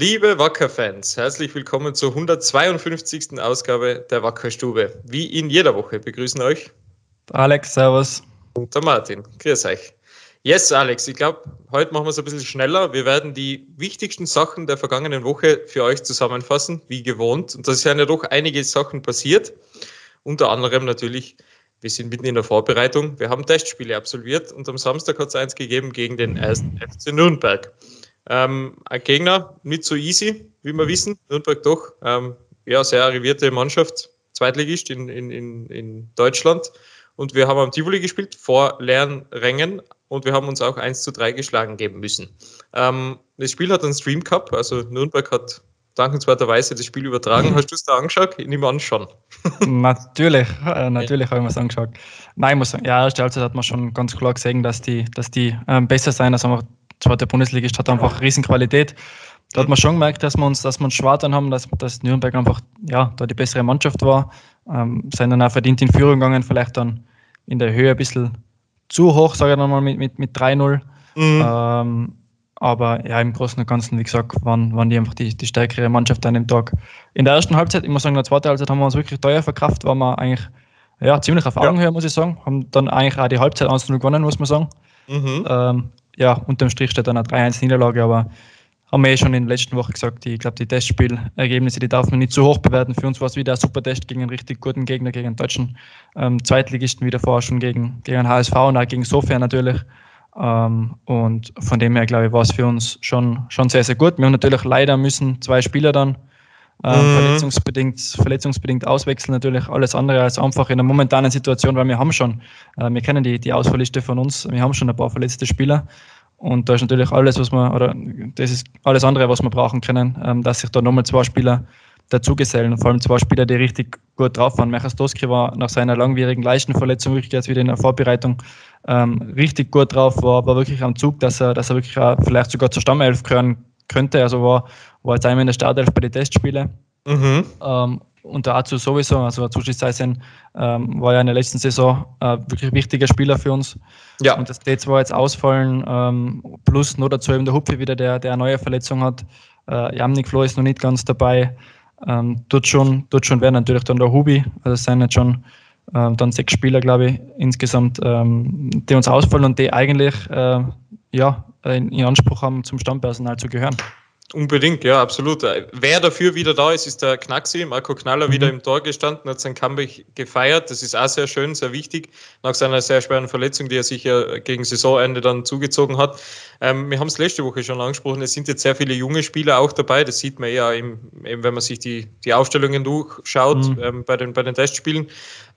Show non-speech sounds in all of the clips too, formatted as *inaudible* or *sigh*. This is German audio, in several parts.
Liebe Wacker-Fans, herzlich willkommen zur 152. Ausgabe der Wackerstube. Wie in jeder Woche begrüßen euch Alex, Servus. Und der Martin. Grüß euch. Yes, Alex, ich glaube, heute machen wir es ein bisschen schneller. Wir werden die wichtigsten Sachen der vergangenen Woche für euch zusammenfassen, wie gewohnt. Und da sind ja doch einige Sachen passiert. Unter anderem natürlich, wir sind mitten in der Vorbereitung. Wir haben Testspiele absolviert und am Samstag hat es eins gegeben gegen den ersten FC Nürnberg. Ähm, ein Gegner nicht so easy, wie wir wissen. Nürnberg doch. Ähm, ja, sehr arrivierte Mannschaft, Zweitligist in, in, in, in Deutschland. Und wir haben am Tivoli gespielt, vor leeren Rängen. Und wir haben uns auch 1 zu 3 geschlagen geben müssen. Ähm, das Spiel hat einen Stream Cup, also Nürnberg hat dankenswerterweise das Spiel übertragen. *laughs* Hast du es da angeschaut? Ich nehme an schon. *laughs* natürlich, äh, natürlich habe ich mir es angeschaut. Nein, ich muss sagen, ja, erste Halbzeit hat man schon ganz klar gesehen, dass die, dass die ähm, besser sein als einfach zweite Bundesliga hat einfach Riesenqualität. Da hat man schon gemerkt, dass wir uns, dass wir uns haben, dass, dass Nürnberg einfach ja, da die bessere Mannschaft war. Ähm, sind dann auch verdient in Führung gegangen, vielleicht dann in der Höhe ein bisschen zu hoch, sage ich dann mal, mit, mit, mit 3-0. Mhm. Ähm, aber ja, im Großen und Ganzen, wie gesagt, waren, waren die einfach die, die stärkere Mannschaft an dem Tag. In der ersten Halbzeit, ich muss sagen, in der zweiten Halbzeit haben wir uns wirklich teuer verkraft, waren wir eigentlich ja, ziemlich auf Augenhöhe, ja. muss ich sagen. Haben dann eigentlich auch die Halbzeit 1-0 gewonnen, muss man sagen. Mhm. Ähm, ja, unterm Strich steht dann eine 3-1-Niederlage, aber haben wir eh schon in der letzten Woche gesagt, ich glaube, die Testspielergebnisse, die darf man nicht zu hoch bewerten. Für uns war es wieder ein super Test gegen einen richtig guten Gegner, gegen einen deutschen ähm, Zweitligisten, wie davor schon gegen, gegen HSV und auch gegen Sofia natürlich. Ähm, und von dem her, glaube ich, war es für uns schon, schon sehr, sehr gut. Wir haben natürlich leider müssen zwei Spieler dann ähm, mhm. verletzungsbedingt, verletzungsbedingt auswechseln. Natürlich alles andere als einfach in der momentanen Situation, weil wir haben schon, äh, wir kennen die, die Ausfallliste von uns, wir haben schon ein paar verletzte Spieler. Und da ist natürlich alles, was wir, oder das ist alles andere, was wir brauchen können, ähm, dass sich da nochmal zwei Spieler dazugesellen. Vor allem zwei Spieler, die richtig gut drauf waren. Mechastowski war nach seiner langwierigen Leistenverletzung wirklich jetzt wieder in der Vorbereitung ähm, richtig gut drauf, war, war wirklich am Zug, dass er, dass er wirklich auch vielleicht sogar zur Stammelf gehören könnte. Also war, war jetzt einmal in der Startelf bei den Testspielen. Mhm. Ähm, und der Azu sowieso, also Azushi Seisen ähm, war ja in der letzten Saison äh, wirklich wichtiger Spieler für uns. Ja. Und das D2 jetzt ausfallen, ähm, plus nur dazu eben der Hupfe wieder, der, der eine neue Verletzung hat. Äh, Jamnik Flo ist noch nicht ganz dabei. Ähm, tut schon, tut schon werden natürlich dann der Hubi, also es sind jetzt schon ähm, dann sechs Spieler, glaube ich, insgesamt, ähm, die uns ausfallen und die eigentlich äh, ja, in, Anspruch haben, zum Stammpersonal zu gehören. Unbedingt, ja, absolut. Wer dafür wieder da ist, ist der Knaxi. Marco Knaller mhm. wieder im Tor gestanden, hat sein Comeback gefeiert. Das ist auch sehr schön, sehr wichtig, nach seiner sehr schweren Verletzung, die er sich ja gegen Saisonende dann zugezogen hat. Ähm, wir haben es letzte Woche schon angesprochen, es sind jetzt sehr viele junge Spieler auch dabei. Das sieht man ja, im, eben, wenn man sich die, die Aufstellungen durchschaut mhm. ähm, bei, den, bei den Testspielen.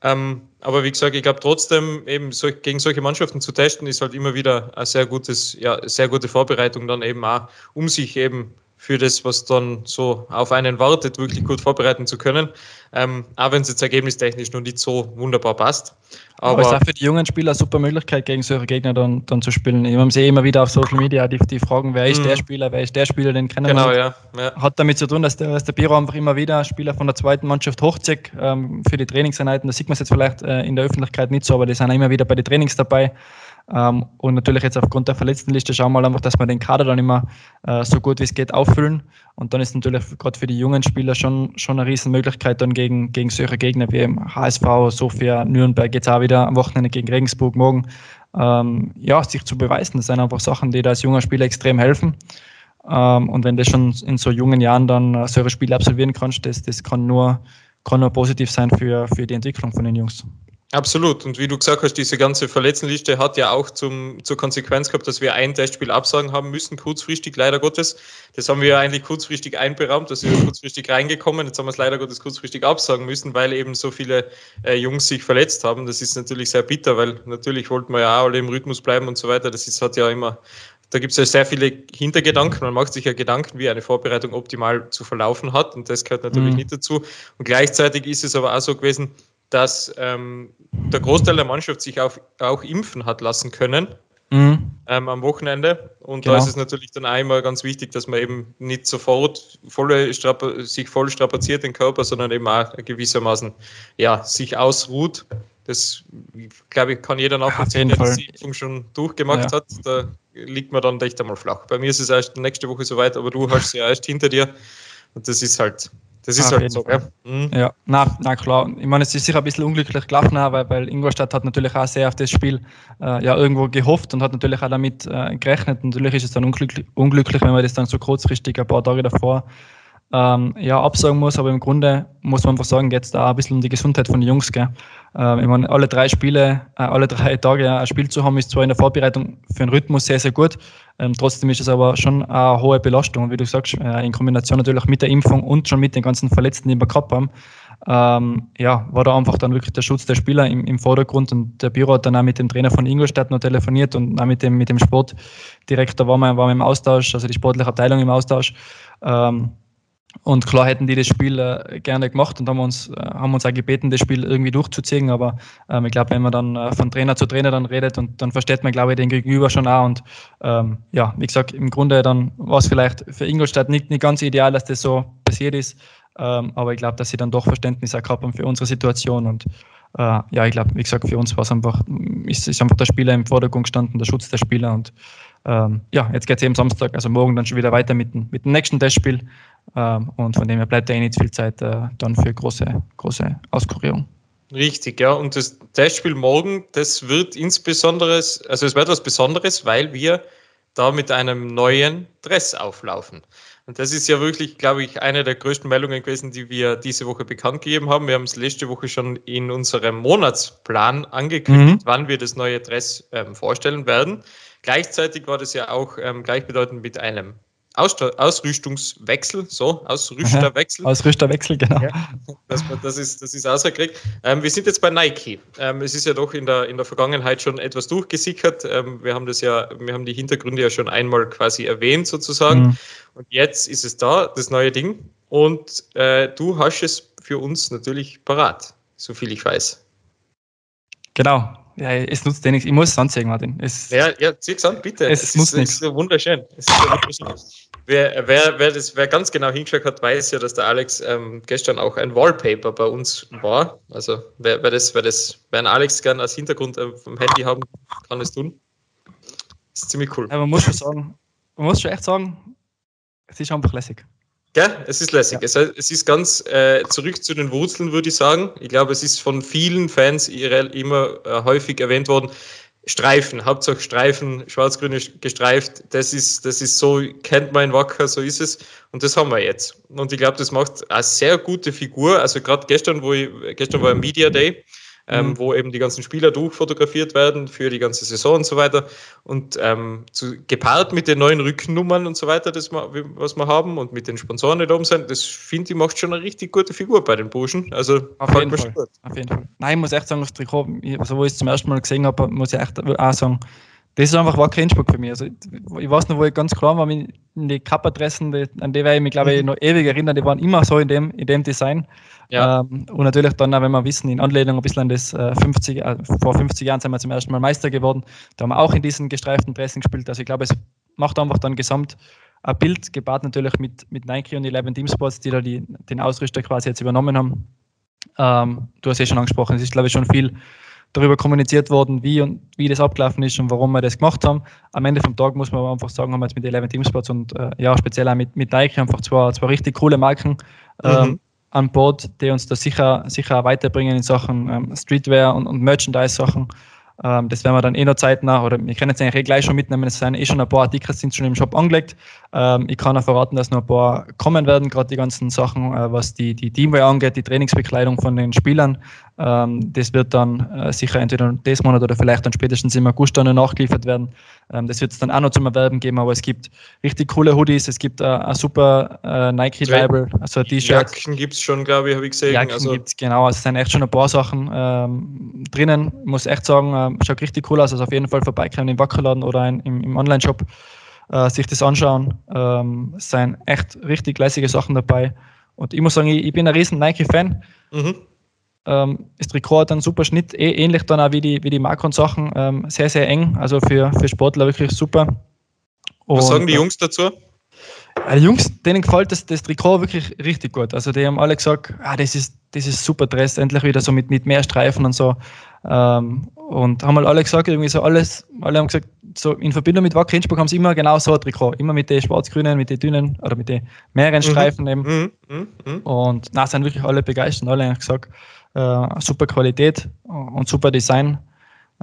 Ähm, aber wie gesagt, ich glaube trotzdem, eben so, gegen solche Mannschaften zu testen, ist halt immer wieder eine sehr gutes, ja, sehr gute Vorbereitung dann eben auch, um sich eben für das, was dann so auf einen wartet, wirklich gut vorbereiten zu können. Ähm, auch wenn es jetzt ergebnistechnisch noch nicht so wunderbar passt. Aber, Aber es ist auch für die jungen Spieler eine super Möglichkeit, gegen solche Gegner dann, dann zu spielen. Ich sie immer wieder auf Social Media, die, die fragen, wer ist der mhm. Spieler, wer ist der Spieler, den kennen genau, ja, ja. Hat damit zu tun, dass der, dass der Biro einfach immer wieder Spieler von der zweiten Mannschaft hochzieht ähm, für die Trainingseinheiten. Da sieht man es jetzt vielleicht äh, in der Öffentlichkeit nicht so, aber die sind immer wieder bei den Trainings dabei. Ähm, und natürlich jetzt aufgrund der Verletztenliste schauen wir einfach, dass wir den Kader dann immer äh, so gut wie es geht auffüllen. Und dann ist natürlich gerade für die jungen Spieler schon, schon eine Riesenmöglichkeit, dann gegen, gegen solche Gegner wie HSV, Sofia, Nürnberg, jetzt auch wieder am Wochenende gegen Regensburg morgen, ähm, ja, sich zu beweisen. Das sind einfach Sachen, die da als junger Spieler extrem helfen. Ähm, und wenn du schon in so jungen Jahren dann äh, solche Spiele absolvieren kannst, das, das kann, nur, kann nur positiv sein für, für die Entwicklung von den Jungs. Absolut. Und wie du gesagt hast, diese ganze Verletztenliste hat ja auch zum, zur Konsequenz gehabt, dass wir ein Testspiel absagen haben müssen, kurzfristig, leider Gottes. Das haben wir ja eigentlich kurzfristig einberaumt, dass wir kurzfristig reingekommen. Jetzt haben wir es leider Gottes kurzfristig absagen müssen, weil eben so viele äh, Jungs sich verletzt haben. Das ist natürlich sehr bitter, weil natürlich wollten wir ja auch alle im Rhythmus bleiben und so weiter. Das ist, hat ja immer, da gibt es ja sehr viele Hintergedanken. Man macht sich ja Gedanken, wie eine Vorbereitung optimal zu verlaufen hat. Und das gehört natürlich mhm. nicht dazu. Und gleichzeitig ist es aber auch so gewesen, dass ähm, der Großteil der Mannschaft sich auch, auch impfen hat lassen können mhm. ähm, am Wochenende. Und genau. da ist es natürlich dann einmal ganz wichtig, dass man eben nicht sofort volle sich voll strapaziert den Körper, sondern eben auch gewissermaßen ja, sich ausruht. Das, glaube ich, kann jeder nachvollziehen, der die Impfung schon durchgemacht ja. hat. Da liegt man dann echt einmal flach. Bei mir ist es erst nächste Woche soweit, aber du hast ja erst hinter dir. Und das ist halt, das ist halt so. Ja, mhm. ja na, na klar. Ich meine, es ist sicher ein bisschen unglücklich gelaufen, weil, weil Ingolstadt hat natürlich auch sehr auf das Spiel äh, ja irgendwo gehofft und hat natürlich auch damit äh, gerechnet. Natürlich ist es dann unglücklich, unglücklich, wenn man das dann so kurzfristig ein paar Tage davor ähm, ja, absagen muss, aber im Grunde muss man einfach sagen, geht es da ein bisschen um die Gesundheit von den Jungs. Gell? Ähm, ich meine, alle drei Spiele, äh, alle drei *laughs* Tage ein Spiel zu haben, ist zwar in der Vorbereitung für den Rhythmus sehr, sehr gut. Ähm, trotzdem ist es aber schon eine hohe Belastung. wie du sagst, äh, in Kombination natürlich mit der Impfung und schon mit den ganzen Verletzten, die wir gehabt haben, ähm, ja, war da einfach dann wirklich der Schutz der Spieler im, im, Vordergrund und der Büro hat dann auch mit dem Trainer von Ingolstadt noch telefoniert und auch mit dem, mit dem Sportdirektor war man, war man im Austausch, also die sportliche Abteilung im Austausch. Ähm, und klar hätten die das Spiel äh, gerne gemacht und haben uns, äh, haben uns auch gebeten, das Spiel irgendwie durchzuziehen. Aber ähm, ich glaube, wenn man dann äh, von Trainer zu Trainer dann redet und dann versteht man, glaube ich, den Gegenüber schon auch. Und ähm, ja, wie gesagt, im Grunde dann war es vielleicht für Ingolstadt nicht, nicht ganz ideal, dass das so passiert ist. Ähm, aber ich glaube, dass sie dann doch Verständnis auch gehabt haben für unsere Situation. Und äh, ja, ich glaube, wie gesagt, für uns war es einfach, ist, ist einfach der Spieler im Vordergrund gestanden, der Schutz der Spieler. Und ähm, ja, jetzt geht es eben Samstag, also morgen dann schon wieder weiter mit, mit dem nächsten Testspiel. Ähm, und von dem her bleibt ja eh nicht viel Zeit äh, dann für große, große Auskurierung. Richtig, ja. Und das Testspiel morgen, das wird insbesondere, also es wird etwas Besonderes, weil wir da mit einem neuen Dress auflaufen. Und das ist ja wirklich, glaube ich, eine der größten Meldungen gewesen, die wir diese Woche bekannt gegeben haben. Wir haben es letzte Woche schon in unserem Monatsplan angekündigt, mhm. wann wir das neue Dress ähm, vorstellen werden. Gleichzeitig war das ja auch ähm, gleichbedeutend mit einem Ausrüstungswechsel, so, Ausrüsterwechsel. *laughs* Ausrüsterwechsel, genau. Ja, das, das, ist, das ist ausgekriegt. Ähm, wir sind jetzt bei Nike. Ähm, es ist ja doch in der, in der Vergangenheit schon etwas durchgesickert. Ähm, wir haben das ja, wir haben die Hintergründe ja schon einmal quasi erwähnt, sozusagen. Mhm. Und jetzt ist es da, das neue Ding. Und äh, du hast es für uns natürlich parat, so viel ich weiß. Genau, ja, es nutzt ja nichts. Ich muss es anzeigen, Martin. Es, ja, ja, zieh's an, bitte. Es, es nutzt nichts. Es ist wunderschön. Es ist wunderschön. Wer, wer, wer, das, wer ganz genau hingeschaut hat, weiß ja, dass der Alex ähm, gestern auch ein Wallpaper bei uns war. Also wer, wer, das, wer, das, wer einen Alex gern als Hintergrund äh, vom Handy haben, kann es tun. Das ist ziemlich cool. Ja, man muss schon sagen, man muss schon echt sagen, es ist einfach lässig. Ja, es ist lässig. Ja. Es, es, ist ganz äh, zurück zu den Wurzeln, würde ich sagen. Ich glaube, es ist von vielen Fans immer äh, häufig erwähnt worden. Streifen, Hauptsache Streifen, schwarz-grün gestreift, das ist, das ist so, kennt man Wacker, so ist es. Und das haben wir jetzt. Und ich glaube, das macht eine sehr gute Figur. Also gerade gestern, wo ich, gestern war ein Media Day, ähm, mhm. wo eben die ganzen Spieler durchfotografiert werden für die ganze Saison und so weiter. Und ähm, zu, gepaart mit den neuen Rückennummern und so weiter, das was wir haben und mit den Sponsoren, die da oben sind, das finde ich macht schon eine richtig gute Figur bei den Burschen. Also auf jeden, Fall. auf jeden Fall. Nein, ich muss echt sagen, das Trikot, also wo ich es zum ersten Mal gesehen habe, muss ich echt auch sagen, das ist einfach wacker Innsbruck für mich. Also, ich weiß noch, wo ich ganz klar war, in die Cup-Adressen, an die werde ich mich, glaube ich, mhm. noch ewig erinnern, die waren immer so in dem, in dem Design. Ja. Ähm, und natürlich dann, auch, wenn wir wissen, in Anlehnung ein bisschen an das äh, 50, äh, vor 50 Jahren sind wir zum ersten Mal Meister geworden. Da haben wir auch in diesen gestreiften Dressing gespielt. Also ich glaube, es macht einfach dann gesamt ein Bild, gepaart natürlich mit, mit Nike und Eleven Team Sports, die da die, den Ausrüster quasi jetzt übernommen haben. Ähm, du hast ja schon angesprochen, es ist, glaube ich, schon viel darüber kommuniziert worden, wie und wie das abgelaufen ist und warum wir das gemacht haben. Am Ende vom Tag muss man einfach sagen, haben wir jetzt mit Eleven Team Sports und äh, ja, speziell auch mit, mit Nike einfach zwei, zwei richtig coole Marken ähm, mhm. an Bord, die uns da sicher, sicher weiterbringen in Sachen ähm, Streetwear und, und Merchandise-Sachen. Ähm, das werden wir dann eh noch zeitnah, oder wir können jetzt eigentlich eh gleich schon mitnehmen, es sind eh schon ein paar Artikel sind schon im Shop angelegt. Ähm, ich kann auch verraten, dass noch ein paar kommen werden, gerade die ganzen Sachen, äh, was die, die Teamwear angeht, die Trainingsbekleidung von den Spielern. Ähm, das wird dann äh, sicher entweder dieses Monat oder vielleicht dann spätestens im August dann nachgeliefert werden. Ähm, das wird es dann auch noch zum Erwerben geben, aber es gibt richtig coole Hoodies, es gibt äh, ein super äh, Nike-Label, also T-Shirts. Jacken gibt es schon, glaube ich, habe ich gesehen. Jacken also. gibt es, genau. Also es sind echt schon ein paar Sachen ähm, drinnen. Ich muss echt sagen, äh, schaut richtig cool aus. Also auf jeden Fall vorbeikommen im Wackerladen oder ein, im, im Online-Shop äh, sich das anschauen. Ähm, es sind echt richtig lässige Sachen dabei. Und ich muss sagen, ich, ich bin ein riesen Nike-Fan. Mhm. Ähm, das Trikot hat einen super Schnitt, eh, ähnlich dann auch wie die, wie die Macron-Sachen. Ähm, sehr, sehr eng, also für, für Sportler wirklich super. Und, Was sagen die Jungs dazu? Äh, die Jungs, denen gefällt das, das Trikot wirklich richtig gut. Also die haben alle gesagt, ah, das ist, das ist super Dress, endlich wieder so mit, mit mehr Streifen und so. Ähm, und haben halt alle gesagt, irgendwie so alles, alle haben gesagt, so in Verbindung mit Wacker Innsbruck haben sie immer genau so ein Trikot. Immer mit den schwarz-grünen, mit den dünnen oder mit den mehreren mhm. Streifen eben. Mhm. Mhm. mhm. Und na, sind wirklich alle begeistert. Alle haben gesagt, äh, super Qualität und super Design.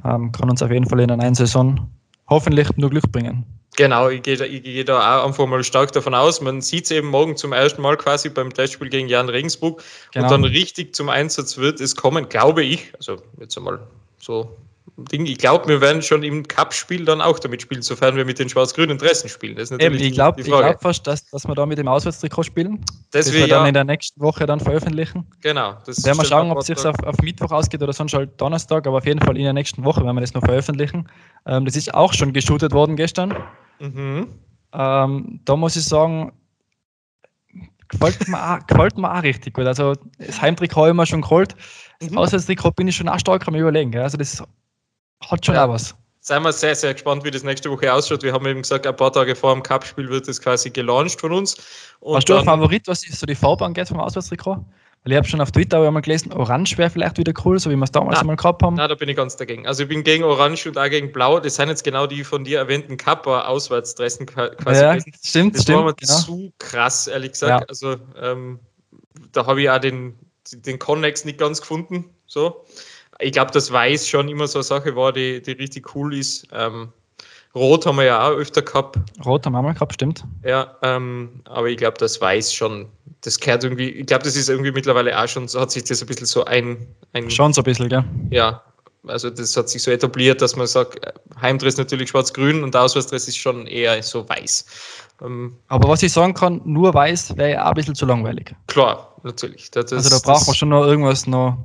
Ähm, kann uns auf jeden Fall in einer neuen Saison hoffentlich nur Glück bringen. Genau, ich gehe, da, ich gehe da auch einfach mal stark davon aus. Man sieht es eben morgen zum ersten Mal quasi beim Testspiel gegen Jan Regensburg genau. und dann richtig zum Einsatz wird es kommen, glaube ich. Also jetzt einmal so Ding. Ich glaube, wir werden schon im Cup-Spiel dann auch damit spielen, sofern wir mit den schwarz-grünen Dressen spielen. Das ist Eben, ich glaube glaub fast, dass, dass wir da mit dem Auswärtstrikot spielen. Das, das wir dann in der nächsten Woche dann veröffentlichen. Genau. Das werden wir schauen, ob es sich auf, auf, Mittwoch ausgeht oder sonst halt Donnerstag, aber auf jeden Fall in der nächsten Woche werden wir das noch veröffentlichen. Ähm, das ist auch schon geshootet worden gestern. Mhm. Ähm, da muss ich sagen, gefällt mir, auch, *laughs* gefällt mir auch richtig gut. Also das Heimtrikot habe ich mir schon geholt. Das mhm. Auswärtstrikot bin ich schon auch stark am überlegen. Also das hat schon ja. auch was. Seien wir sehr, sehr gespannt, wie das nächste Woche ausschaut. Wir haben eben gesagt, ein paar Tage vor dem Cup-Spiel wird das quasi gelauncht von uns. Und Hast du ein Favorit, was so die Farbe angeht vom Auswärtstrikot? Weil ich habe schon auf Twitter einmal gelesen, Orange wäre vielleicht wieder cool, so wie wir es damals einmal gehabt haben. Nein, da bin ich ganz dagegen. Also ich bin gegen Orange und auch gegen Blau. Das sind jetzt genau die von dir erwähnten Kappa-Auswärtsdressen quasi. Ja, gewesen. stimmt, das stimmt. war mir genau. zu krass, ehrlich gesagt. Ja. Also ähm, da habe ich auch den, den Connex nicht ganz gefunden. So ich glaube, dass Weiß schon immer so eine Sache war, die, die richtig cool ist. Ähm, Rot haben wir ja auch öfter gehabt. Rot haben wir mal gehabt, stimmt. Ja, ähm, aber ich glaube, das Weiß schon, das gehört irgendwie, ich glaube, das ist irgendwie mittlerweile auch schon, so hat sich das ein bisschen so ein. ein schon so ein bisschen, gell? Ja, also das hat sich so etabliert, dass man sagt, Heimdress natürlich schwarz-grün und Auswärtsdress ist schon eher so weiß. Ähm, aber was ich sagen kann, nur weiß wäre ja auch ein bisschen zu langweilig. Klar, natürlich. Das, also da braucht man schon noch irgendwas noch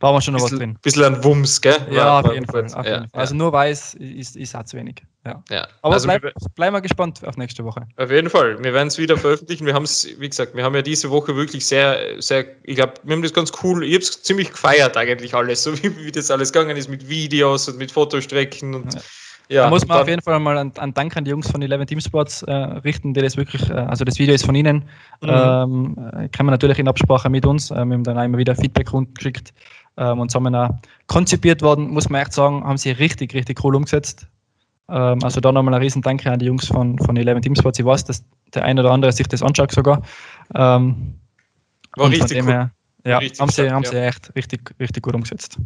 war wir schon noch bisschen, was drin. Bisschen ein Wumms, gell? Ja, war, auf, jeden Fall, auf jeden Fall. Also nur weiß ist, ist auch zu wenig. Ja. ja. Aber also bleib, bleiben wir gespannt auf nächste Woche. Auf jeden Fall. Wir werden es wieder veröffentlichen. Wir haben es, wie gesagt, wir haben ja diese Woche wirklich sehr, sehr, ich glaube, wir haben das ganz cool, ich habe es ziemlich gefeiert eigentlich alles, *laughs* so wie, wie das alles gegangen ist mit Videos und mit Fotostrecken und ja. Ja, da muss man auf jeden Fall mal einen, einen, Dank an die Jungs von Eleven Team Sports äh, richten, die das wirklich, äh, also das Video ist von ihnen, mhm. ähm, äh, kann man natürlich in Absprache mit uns, äh, wir haben dann immer wieder Feedback geschickt ähm, und zusammen auch konzipiert worden, muss man echt sagen, haben sie richtig, richtig cool umgesetzt. Ähm, also da nochmal ein riesen Danke an die Jungs von, von Eleven Team Sports. Ich weiß, dass der eine oder andere sich das anschaut sogar. Ähm, War richtig cool. Her, ja, richtig haben, sie, stark, haben ja. sie echt richtig, richtig gut umgesetzt.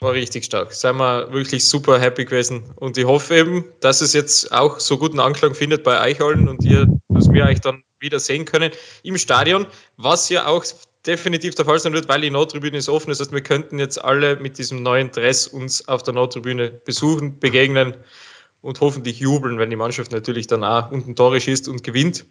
War richtig stark. Seien wir wirklich super happy gewesen. Und ich hoffe eben, dass es jetzt auch so guten Anklang findet bei euch allen und ihr, dass wir euch dann wieder sehen können im Stadion, was ja auch definitiv der Fall sein wird, weil die Nordtribüne ist offen. Das heißt, wir könnten jetzt alle mit diesem neuen Dress uns auf der Nordtribüne besuchen, begegnen und hoffentlich jubeln, wenn die Mannschaft natürlich dann auch unten Tore schießt und gewinnt.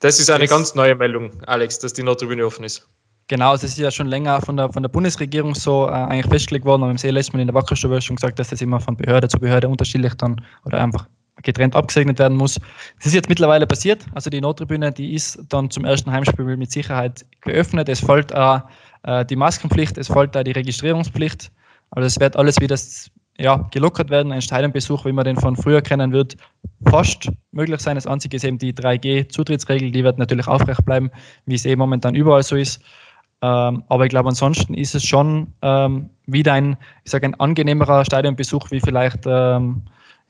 Das ist eine das ganz neue Meldung, Alex, dass die Nordtribüne offen ist. Genau, es ist ja schon länger von der, von der Bundesregierung so äh, eigentlich festgelegt worden. Haben es eh letztes Mal in der Wackerstube schon gesagt, dass das immer von Behörde zu Behörde unterschiedlich dann oder einfach getrennt abgesegnet werden muss. Das ist jetzt mittlerweile passiert. Also die Nottribüne, die ist dann zum ersten Heimspiel mit Sicherheit geöffnet. Es folgt auch äh, die Maskenpflicht, es folgt auch die Registrierungspflicht. Also es wird alles wieder ja, gelockert werden. Ein Stadionbesuch, wie man den von früher kennen wird, fast möglich sein. Das Einzige ist eben die 3G-Zutrittsregel, die wird natürlich aufrecht bleiben, wie es eh momentan überall so ist. Ähm, aber ich glaube, ansonsten ist es schon ähm, wieder ein, ich sage, ein angenehmerer Stadionbesuch wie vielleicht ähm,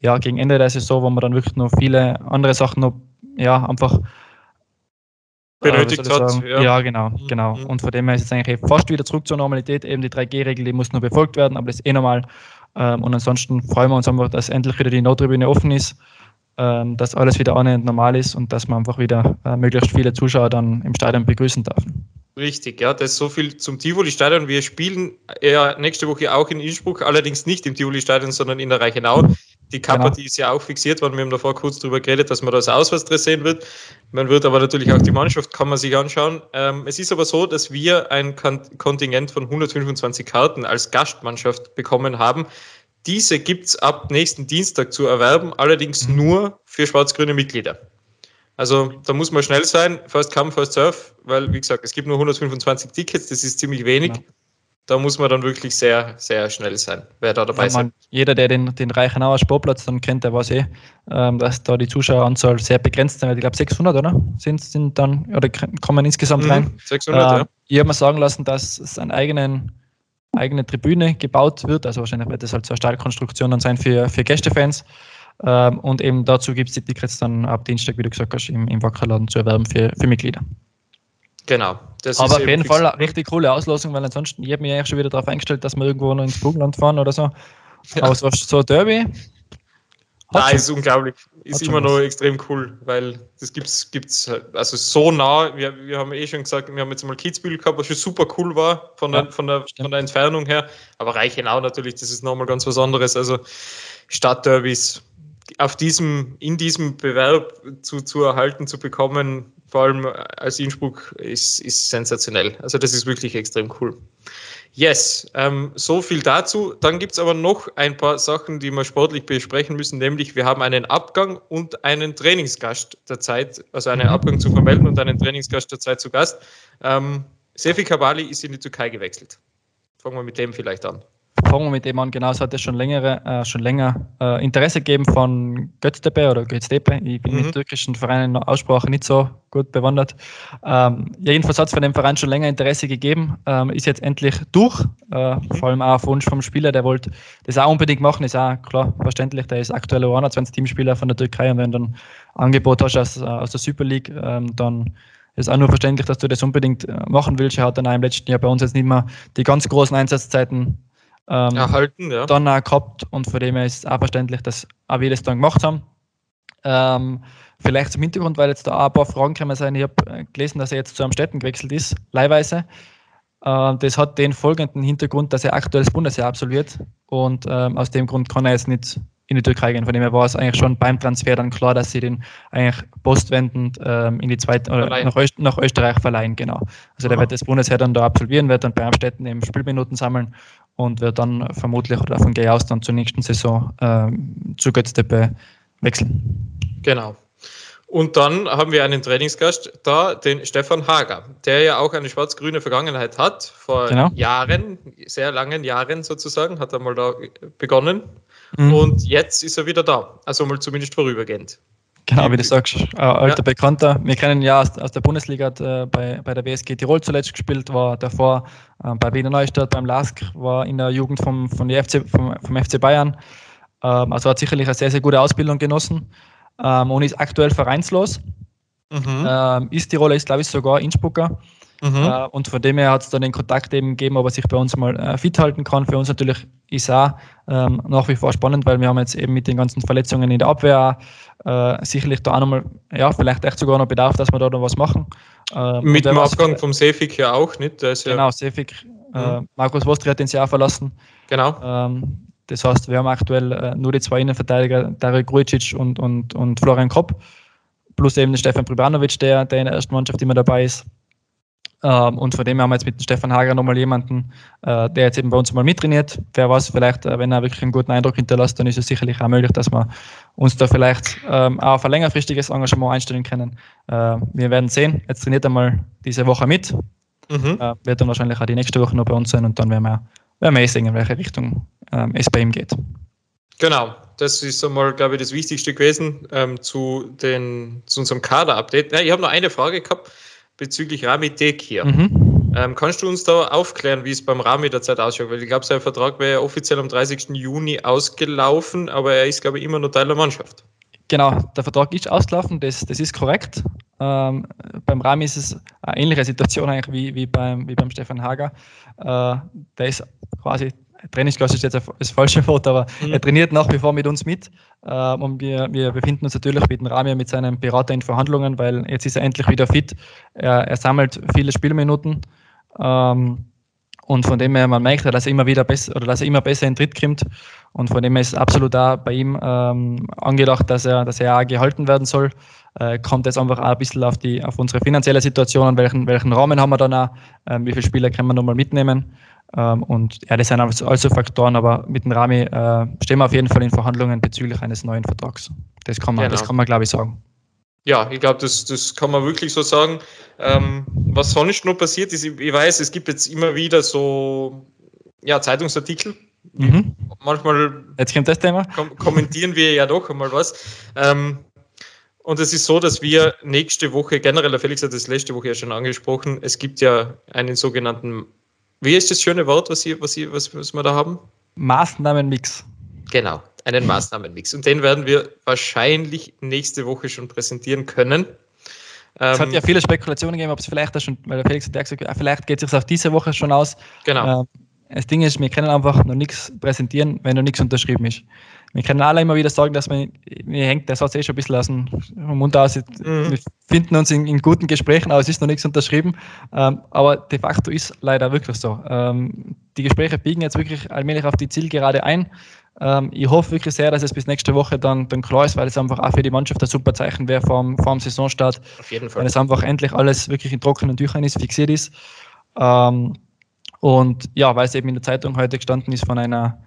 ja, gegen Ende der Saison, wo man dann wirklich noch viele andere Sachen noch ja, einfach äh, benötigt hat. Ja. ja. genau, mhm. genau. Und von dem her ist es eigentlich fast wieder zurück zur Normalität. Eben die 3G-Regel, die muss nur befolgt werden, aber das ist eh normal. Ähm, und ansonsten freuen wir uns einfach, dass endlich wieder die Nottribüne offen ist, ähm, dass alles wieder annähernd normal ist und dass man einfach wieder äh, möglichst viele Zuschauer dann im Stadion begrüßen darf. Richtig, ja, das ist so viel zum Tivoli-Stadion. Wir spielen ja nächste Woche auch in Innsbruck, allerdings nicht im Tivoli-Stadion, sondern in der Reichenau. Die Kappa, genau. die ist ja auch fixiert worden. Wir haben davor kurz darüber geredet, dass man das Auswärtsdress sehen wird. Man wird aber natürlich auch die Mannschaft, kann man sich anschauen. Ähm, es ist aber so, dass wir ein Kontingent von 125 Karten als Gastmannschaft bekommen haben. Diese gibt es ab nächsten Dienstag zu erwerben, allerdings mhm. nur für schwarz-grüne Mitglieder. Also da muss man schnell sein, first come, first serve, weil wie gesagt, es gibt nur 125 Tickets, das ist ziemlich wenig. Genau da muss man dann wirklich sehr, sehr schnell sein, wer da dabei ist. Jeder, der den, den Reichenauer Sportplatz dann kennt, der weiß eh, ähm, dass da die Zuschaueranzahl sehr begrenzt ist. Ich glaube 600, oder? Sind, sind dann, oder kommen insgesamt mhm, rein. 600, äh, ja. Ich habe mir sagen lassen, dass es eine eigenen, eigene Tribüne gebaut wird. Also wahrscheinlich wird das halt so eine Stahlkonstruktion dann sein für, für Gästefans. Ähm, und eben dazu gibt es die Tickets dann ab Dienstag, wie du gesagt hast, im, im Wackerladen zu erwerben für, für Mitglieder. Genau. Aber auf jeden Fall eine richtig coole Auslosung, weil ansonsten, ich habe mich eigentlich schon wieder darauf eingestellt, dass wir irgendwo noch ins Burgenland fahren oder so. Ja. *laughs* Aber so, so Derby. Nein, ist unglaublich. Ist immer noch extrem cool, weil das gibt's, gibt's also so nah. Wir, wir haben eh schon gesagt, wir haben jetzt mal Kitzbühel gehabt, was schon super cool war von der, ja, von der, von der Entfernung her. Aber Reichenau natürlich, das ist nochmal ganz was anderes. Also Stadtderbys auf diesem, in diesem Bewerb zu, zu erhalten, zu bekommen, vor allem als Innsbruck, ist, ist sensationell. Also das ist wirklich extrem cool. Yes, ähm, so viel dazu. Dann gibt es aber noch ein paar Sachen, die wir sportlich besprechen müssen, nämlich wir haben einen Abgang und einen Trainingsgast der Zeit, also einen Abgang zu vermelden und einen Trainingsgast der Zeit zu Gast. Ähm, Sefi Kabali ist in die Türkei gewechselt. Fangen wir mit dem vielleicht an wir mit dem an. Genau, es hat ja schon, längere, äh, schon länger äh, Interesse gegeben von Götztepe oder Götztepe. Ich bin mhm. mit türkischen Vereinen in der Aussprache nicht so gut bewandert. Ähm, jedenfalls hat es von dem Verein schon länger Interesse gegeben. Ähm, ist jetzt endlich durch. Äh, mhm. Vor allem auch auf Wunsch vom Spieler, der wollte das auch unbedingt machen. Ist auch klar, verständlich. Der ist aktuell 21 Teamspieler von der Türkei und wenn du ein Angebot hast aus, aus der Super League, ähm, dann ist auch nur verständlich, dass du das unbedingt äh, machen willst. Er hat dann auch im letzten Jahr bei uns jetzt nicht mehr die ganz großen Einsatzzeiten ähm, erhalten, ja. dann auch gehabt und von dem her ist es auch verständlich, dass auch wir das dann gemacht haben. Ähm, vielleicht zum Hintergrund, weil jetzt da auch ein paar Fragen kommen sein. Ich habe äh, gelesen, dass er jetzt zu Amstetten gewechselt ist, leihweise. Äh, das hat den folgenden Hintergrund, dass er aktuell das Bundesjahr absolviert und ähm, aus dem Grund kann er jetzt nicht in die Türkei gehen. Von dem her war es eigentlich schon beim Transfer dann klar, dass sie den eigentlich postwendend ähm, in die zweite oder nach, Öst, nach, Österreich verleihen, genau. Also der wird das Bundesheer dann da absolvieren, wird dann bei Amstetten eben Spielminuten sammeln und wird dann vermutlich oder davon gehe ich aus dann zur nächsten Saison ähm, zu Götztepe wechseln. Genau. Und dann haben wir einen Trainingsgast da, den Stefan Hager, der ja auch eine schwarz-grüne Vergangenheit hat. Vor genau. Jahren, sehr langen Jahren sozusagen, hat er mal da begonnen Mhm. Und jetzt ist er wieder da. Also mal zumindest vorübergehend. Genau, wie du sagst, äh, alter ja. Bekannter. Wir kennen ihn ja aus, aus der Bundesliga, hat äh, bei, bei der WSG Tirol zuletzt gespielt, war davor äh, bei Wiener Neustadt, beim LASK, war in der Jugend vom, von FC, vom, vom FC Bayern. Ähm, also hat sicherlich eine sehr, sehr gute Ausbildung genossen ähm, und ist aktuell vereinslos. Mhm. Ähm, ist Tiroler, ist glaube ich sogar Innsbrucker. Mhm. Äh, und von dem her hat es dann den Kontakt eben gegeben, ob er sich bei uns mal äh, fit halten kann. Für uns natürlich ist auch ähm, nach wie vor spannend, weil wir haben jetzt eben mit den ganzen Verletzungen in der Abwehr äh, sicherlich da auch nochmal, ja, vielleicht echt sogar noch Bedarf, dass wir da noch was machen. Ähm, mit dem Abgang vom Sefik ja auch nicht. genau, Sefik. Äh, mhm. Markus Wostri hat den Jahr verlassen. Genau. Ähm, das heißt, wir haben aktuell äh, nur die zwei Innenverteidiger, Dario Grujic und, und, und Florian Kopp, plus eben den Stefan Pribanovic, der, der in der ersten Mannschaft immer dabei ist. Ähm, und von dem haben wir jetzt mit Stefan Hager nochmal jemanden, äh, der jetzt eben bei uns mal mittrainiert. Wer weiß, vielleicht, äh, wenn er wirklich einen guten Eindruck hinterlässt, dann ist es sicherlich auch möglich, dass wir uns da vielleicht ähm, auch auf ein längerfristiges Engagement einstellen können. Äh, wir werden sehen. Jetzt trainiert er mal diese Woche mit. Mhm. wird dann wahrscheinlich auch die nächste Woche noch bei uns sein und dann werden wir, werden wir eh sehen, in welche Richtung ähm, es bei ihm geht. Genau, das ist einmal, glaube ich, das Wichtigste gewesen ähm, zu, den, zu unserem Kader-Update. Ja, ich habe noch eine Frage gehabt bezüglich Rami Tekir. Mhm. Ähm, kannst du uns da aufklären, wie es beim Rami derzeit ausschaut? Weil ich glaube, sein Vertrag wäre ja offiziell am 30. Juni ausgelaufen, aber er ist, glaube ich, immer noch Teil der Mannschaft. Genau, der Vertrag ist ausgelaufen, das, das ist korrekt. Ähm, beim Rami ist es eine ähnliche Situation eigentlich wie, wie, beim, wie beim Stefan Hager. Äh, der ist quasi Trainingsklasse ist jetzt das falsche *laughs* Wort, aber mhm. er trainiert nach wie vor mit uns mit. Ähm, und wir, wir befinden uns natürlich mit dem Rami, mit seinem Berater in Verhandlungen, weil jetzt ist er endlich wieder fit. Er, er sammelt viele Spielminuten. Ähm, und von dem her, man merkt, dass er immer wieder besser oder dass er immer besser in Tritt kommt. Und von dem her ist absolut auch bei ihm ähm, angedacht, dass er, dass er auch gehalten werden soll. Äh, kommt jetzt einfach auch ein bisschen auf, die, auf unsere finanzielle Situation an, welchen, welchen Rahmen haben wir dann auch, wie viele Spieler können wir nochmal mitnehmen. Ähm, und ja, das sind also, Faktoren, aber mit dem Rami äh, stehen wir auf jeden Fall in Verhandlungen bezüglich eines neuen Vertrags. Das kann man, genau. das kann man glaube ich, sagen. Ja, ich glaube, das, das kann man wirklich so sagen. Ähm, was sonst noch passiert ist, ich, ich, weiß, es gibt jetzt immer wieder so ja, Zeitungsartikel. Mhm. Manchmal jetzt kommt das Thema. Kom kommentieren wir ja doch einmal was. Ähm, und es ist so, dass wir nächste Woche, generell, Felix hat das letzte Woche ja schon angesprochen, es gibt ja einen sogenannten wie ist das schöne Wort, was, Sie, was, Sie, was, was wir da haben? Maßnahmenmix. Genau. einen Maßnahmenmix. Und den werden wir wahrscheinlich nächste Woche schon präsentieren können. Es hat ja ähm, viele Spekulationen gegeben, ob es vielleicht schon, weil der Felix hat ja gesagt, vielleicht geht es sich auf diese Woche schon aus. Genau. Ähm, das Ding ist, wir können einfach noch nichts präsentieren, wenn noch nichts unterschrieben ist. Wir können alle immer wieder sagen, dass man, mir hängt der Satz eh schon ein bisschen aus dem Mund aus. Mhm. Wir finden uns in, in, guten Gesprächen, aber es ist noch nichts unterschrieben. Ähm, aber de facto ist leider wirklich so. Ähm, die Gespräche biegen jetzt wirklich allmählich auf die Zielgerade ein. Ähm, ich hoffe wirklich sehr, dass es bis nächste Woche dann, dann klar ist, weil es einfach auch für die Mannschaft ein super Zeichen wäre vor dem, vor dem Saisonstart. Auf jeden Fall. Wenn es einfach endlich alles wirklich in trockenen Tüchern ist, fixiert ist. Ähm, und ja, weil es eben in der Zeitung heute gestanden ist von einer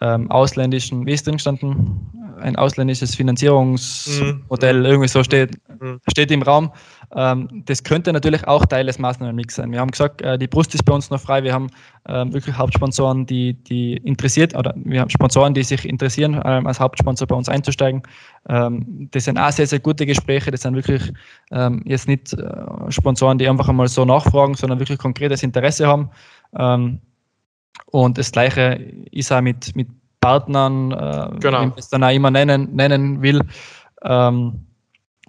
ähm, ausländischen, wie ist drin gestanden? Ein ausländisches Finanzierungsmodell, mhm. irgendwie so steht, mhm. steht im Raum. Ähm, das könnte natürlich auch Teil des Maßnahmenmix sein. Wir haben gesagt, äh, die Brust ist bei uns noch frei. Wir haben ähm, wirklich Hauptsponsoren, die, die interessiert, oder wir haben Sponsoren, die sich interessieren, ähm, als Hauptsponsor bei uns einzusteigen. Ähm, das sind auch sehr, sehr gute Gespräche. Das sind wirklich ähm, jetzt nicht äh, Sponsoren, die einfach einmal so nachfragen, sondern wirklich konkretes Interesse haben. Und das Gleiche ist auch mit, mit Partnern, äh, genau. wie man es dann auch immer nennen, nennen will. Ähm,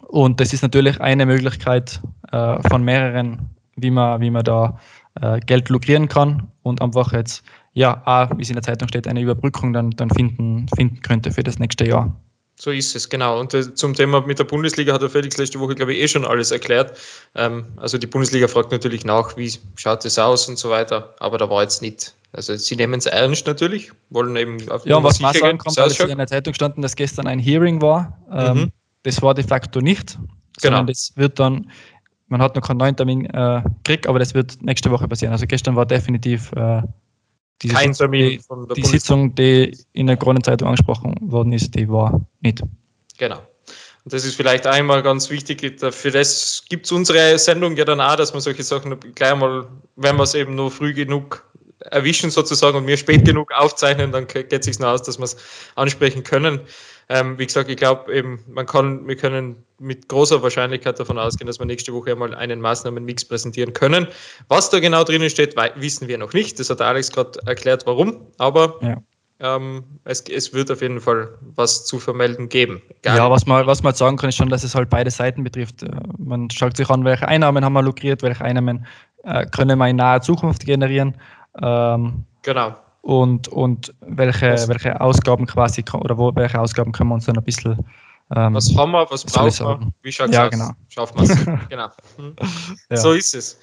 und das ist natürlich eine Möglichkeit äh, von mehreren, wie man, wie man da äh, Geld lukrieren kann und einfach jetzt, ja, auch, wie es in der Zeitung steht, eine Überbrückung dann, dann finden, finden könnte für das nächste Jahr. So ist es, genau. Und äh, zum Thema mit der Bundesliga hat der Felix letzte Woche, glaube ich, eh schon alles erklärt. Ähm, also die Bundesliga fragt natürlich nach, wie schaut es aus und so weiter. Aber da war jetzt nicht, also sie nehmen es ernst natürlich, wollen eben auf Ja, und was man sagen kann, es in der Zeitung standen, dass gestern ein Hearing war. Ähm, mhm. Das war de facto nicht, sondern genau. das wird dann, man hat noch keinen neuen Termin äh, gekriegt, aber das wird nächste Woche passieren. Also gestern war definitiv äh, diese Kein Sitzung, Termin von der Die Sitzung, die in der Kronenzeitung angesprochen worden ist, die war nicht. Genau. Und das ist vielleicht einmal ganz wichtig. Für das gibt es unsere Sendung ja dann auch, dass man solche Sachen gleich mal, wenn wir es eben nur früh genug erwischen sozusagen und wir spät genug aufzeichnen, dann geht es sich noch aus, dass wir es ansprechen können. Ähm, wie gesagt, ich glaube eben, man kann, wir können mit großer Wahrscheinlichkeit davon ausgehen, dass wir nächste Woche einmal einen Maßnahmenmix präsentieren können. Was da genau drinnen steht, wissen wir noch nicht. Das hat Alex gerade erklärt, warum. Aber ja. Ähm, es, es, wird auf jeden Fall was zu vermelden geben. Egal. Ja, was man, was man sagen kann, ist schon, dass es halt beide Seiten betrifft. Äh, man schaut sich an, welche Einnahmen haben wir lukriert, welche Einnahmen äh, können wir in naher Zukunft generieren. Ähm, genau und, und welche, welche Ausgaben quasi oder wo, welche Ausgaben können wir uns dann ein bisschen. Ähm, was haben wir, was brauchen wir? Wie schaut es ja, aus? Genau. Schaffen wir es. *laughs* genau. Hm. Ja. So ist es.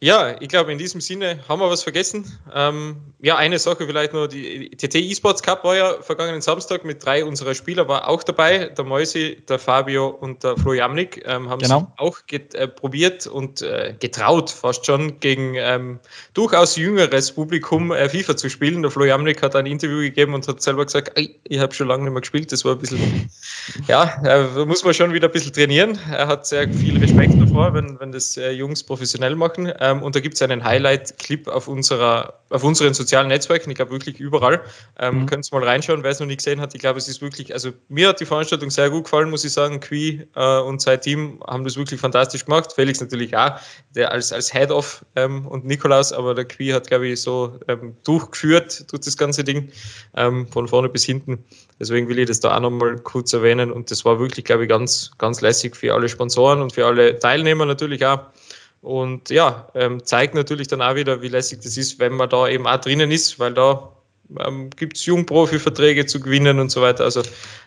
Ja, ich glaube, in diesem Sinne haben wir was vergessen. Ähm, ja, eine Sache vielleicht nur, die TT eSports Cup war ja vergangenen Samstag mit drei unserer Spieler, war auch dabei, der Mäusi, der Fabio und der Flo Jamnik, ähm, haben genau. es auch äh, probiert und äh, getraut, fast schon gegen ähm, durchaus jüngeres Publikum äh, FIFA zu spielen. Der Flo Jamnik hat ein Interview gegeben und hat selber gesagt, ich habe schon lange nicht mehr gespielt, das war ein bisschen, *laughs* ja, da muss man schon wieder ein bisschen trainieren. Er hat sehr viel Respekt davor, wenn, wenn das äh, Jungs professionell machen. Ähm, und da gibt es einen Highlight-Clip auf, auf unseren sozialen Netzwerken, ich glaube wirklich überall. Ähm, mhm. Könnt ihr mal reinschauen, wer es noch nicht gesehen hat. Ich glaube, es ist wirklich, also mir hat die Veranstaltung sehr gut gefallen, muss ich sagen. Qui äh, und sein Team haben das wirklich fantastisch gemacht. Felix natürlich auch, der als, als Head-Off ähm, und Nikolaus, aber der Qui hat, glaube ich, so ähm, durchgeführt durch das ganze Ding, ähm, von vorne bis hinten. Deswegen will ich das da auch nochmal kurz erwähnen. Und das war wirklich, glaube ich, ganz, ganz lässig für alle Sponsoren und für alle Teilnehmer natürlich auch. Und ja, ähm, zeigt natürlich dann auch wieder, wie lässig das ist, wenn man da eben auch drinnen ist, weil da ähm, gibt es Jungprofi-Verträge zu gewinnen und so weiter. Also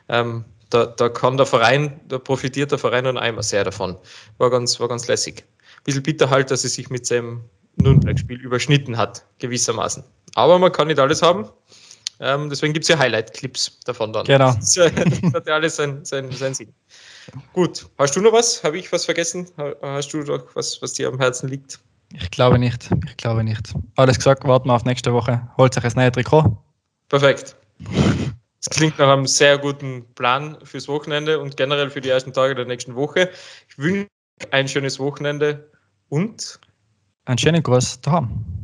ähm, da, da kann der Verein, da profitiert der Verein dann einmal sehr davon. War ganz, war ganz lässig. Ein bisschen bitter halt, dass es sich mit seinem Nürnberg-Spiel überschnitten hat, gewissermaßen. Aber man kann nicht alles haben. Ähm, deswegen gibt es ja Highlight-Clips davon dann. Genau. *laughs* Das, das hat ja alles seinen sein, sein Sinn. Gut, hast du noch was? Habe ich was vergessen? Hast du noch was, was dir am Herzen liegt? Ich glaube nicht. Ich glaube nicht. Alles gesagt, warten wir auf nächste Woche. Holt euch das neue Trikot. Perfekt. Das klingt nach einem sehr guten Plan fürs Wochenende und generell für die ersten Tage der nächsten Woche. Ich wünsche ein schönes Wochenende und einen schönen Gruß daheim.